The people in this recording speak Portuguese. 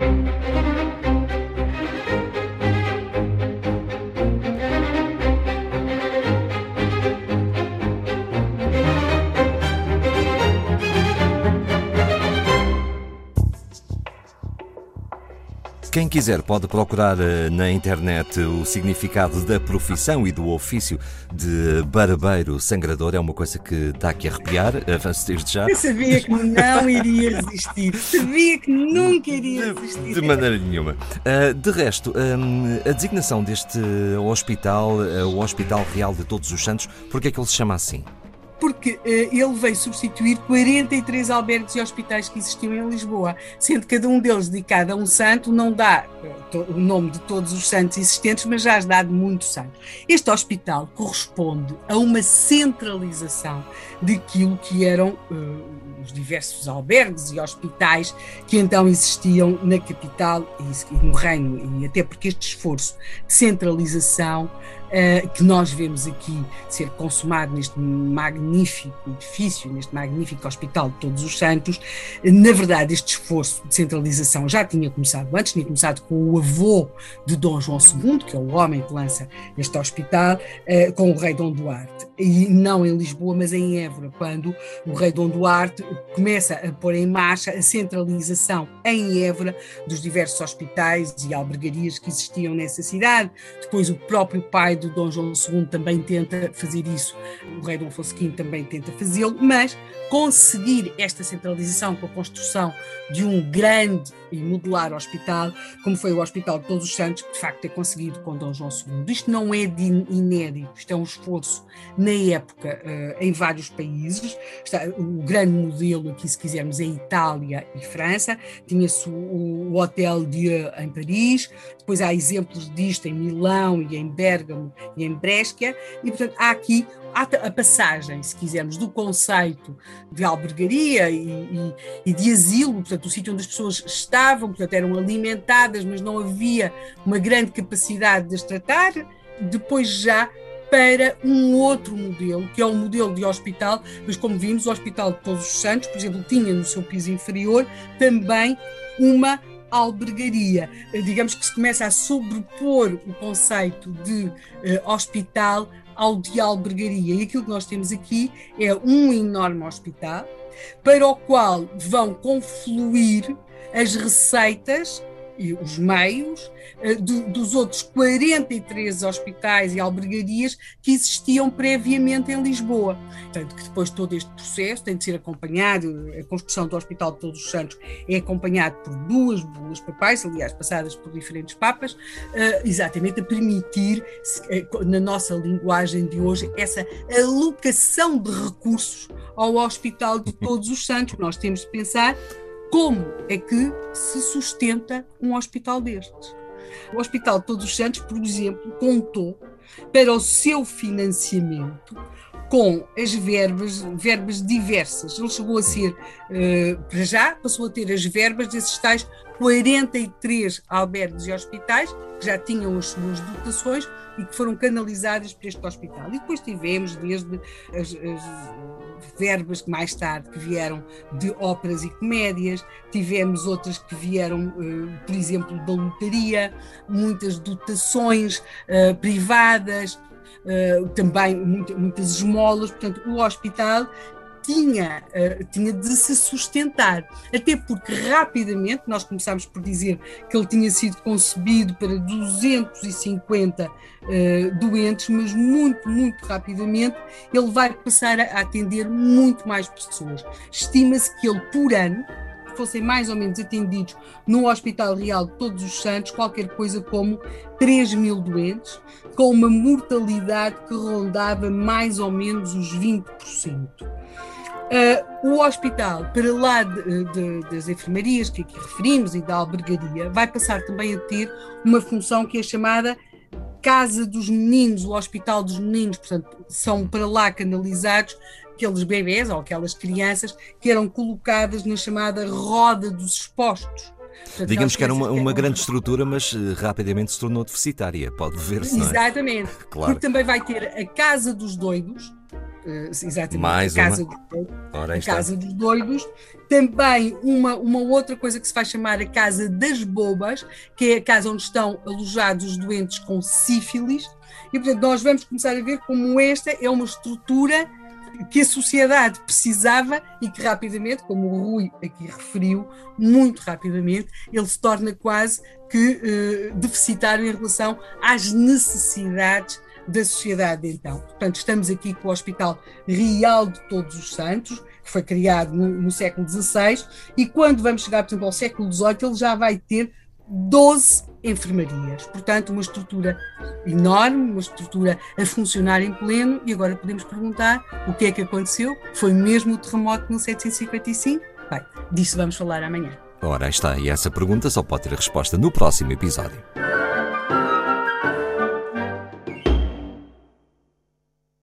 Thank you. Quem quiser pode procurar eh, na internet o significado da profissão e do ofício de barbeiro sangrador. É uma coisa que está aqui a arrepiar, avanço desde já. Eu sabia que não iria resistir. Sabia que nunca iria resistir. De maneira nenhuma. Uh, de resto, um, a designação deste hospital, uh, o Hospital Real de Todos os Santos, por que é que ele se chama assim? Porque uh, ele veio substituir 43 albergues e hospitais que existiam em Lisboa, sendo cada um deles dedicado a um santo, não dá uh, o nome de todos os santos existentes, mas já dá de muitos santos. Este hospital corresponde a uma centralização daquilo que eram uh, os diversos albergues e hospitais que então existiam na capital e, no reino, e até porque este esforço de centralização uh, que nós vemos aqui ser consumado neste magnífico edifício, neste magnífico Hospital de Todos os Santos, na verdade este esforço de centralização já tinha começado antes, tinha começado com o avô de Dom João II, que é o homem que lança este hospital, uh, com o rei Dom Duarte, e não em Lisboa, mas em Évora, quando o rei Dom Duarte começa a pôr em marcha a centralização em Évora dos diversos hospitais e albergarias que existiam nessa cidade. Depois o próprio pai do Dom João II também tenta fazer isso, o rei Dom Afonso V também tenta fazê-lo, mas conseguir esta centralização com a construção de um grande e modular hospital, como foi o Hospital de Todos os Santos, que de facto é conseguido com Dom João II. Isto não é de inédito, isto é um esforço na época uh, em vários países. O grande modelo aqui, se quisermos, é Itália e França. Tinha-se o, Hotel Dieu em Paris, depois há exemplos disto em Milão e em E em Brescia, e portanto há aqui a passagem, se quisermos, do conceito de albergaria e, e, e, de asilo, portanto, o sítio onde as pessoas estavam, portanto, eram alimentadas, mas não havia uma grande capacidade de as tratar, depois já para um outro modelo, que é o modelo de hospital, mas como vimos, o Hospital de Todos os Santos, por exemplo, tinha no seu piso inferior também uma albergaria. Digamos que se começa a sobrepor o conceito de uh, hospital ao de albergaria. E aquilo que nós temos aqui é um enorme hospital para o qual vão confluir as receitas e os meios uh, do, dos outros 43 hospitais e albergarias que existiam previamente em Lisboa. Portanto, que depois todo este processo tem de ser acompanhado, a construção do Hospital de Todos os Santos é acompanhado por duas bulas papais, aliás, passadas por diferentes papas, uh, exatamente a permitir, uh, na nossa linguagem de hoje, essa alocação de recursos ao Hospital de Todos os Santos. Nós temos de pensar como é que se sustenta um hospital destes? O Hospital Todos os Santos, por exemplo, contou para o seu financiamento com as verbas, verbas diversas. Ele chegou a ser, uh, para já, passou a ter as verbas desses tais 43 albergues e hospitais que já tinham as suas dotações e que foram canalizadas para este hospital. E depois tivemos desde as, as verbas que mais tarde que vieram de óperas e comédias, tivemos outras que vieram, uh, por exemplo, da lotaria, muitas dotações uh, privadas, Uh, também muita, muitas esmolas, portanto, o hospital tinha, uh, tinha de se sustentar, até porque rapidamente nós começámos por dizer que ele tinha sido concebido para 250 uh, eh, doentes, mas muito, muito rapidamente ele vai passar a atender muito mais pessoas. Estima-se que ele, por ano, fossem mais ou menos atendidos no Hospital Real de Todos os Santos, qualquer coisa como 3 mil doentes, com uma mortalidade que rondava mais ou menos os 20%. Uh, o hospital, para lá de, de, das enfermarias que aqui referimos e da albergaria, vai passar também a ter uma função que é chamada Casa dos Meninos, o Hospital dos Meninos, portanto, são para lá canalizados aqueles bebés ou aquelas crianças que eram colocadas na chamada roda dos expostos. Portanto, Digamos que era uma, uma grande estrutura, mas uh, rapidamente se tornou deficitária, pode ver-se. É? Exatamente. É? Claro. Porque também vai ter a Casa dos Doidos, exatamente, Mais casa, uma. a casa dos doidos. Também uma, uma outra coisa que se faz chamar a Casa das Bobas, que é a casa onde estão alojados os doentes com sífilis. E, portanto, nós vamos começar a ver como esta é uma estrutura que a sociedade precisava e que rapidamente, como o Rui aqui referiu, muito rapidamente, ele se torna quase que eh, deficitário em relação às necessidades da sociedade então. Portanto, estamos aqui com o Hospital Real de Todos os Santos, que foi criado no, no século XVI, e quando vamos chegar, por exemplo, ao século XVIII, ele já vai ter 12 enfermarias. Portanto, uma estrutura enorme, uma estrutura a funcionar em pleno, e agora podemos perguntar o que é que aconteceu? Foi mesmo o terremoto de 1755? Bem, disso vamos falar amanhã. Ora, está, e essa pergunta só pode ter resposta no próximo episódio.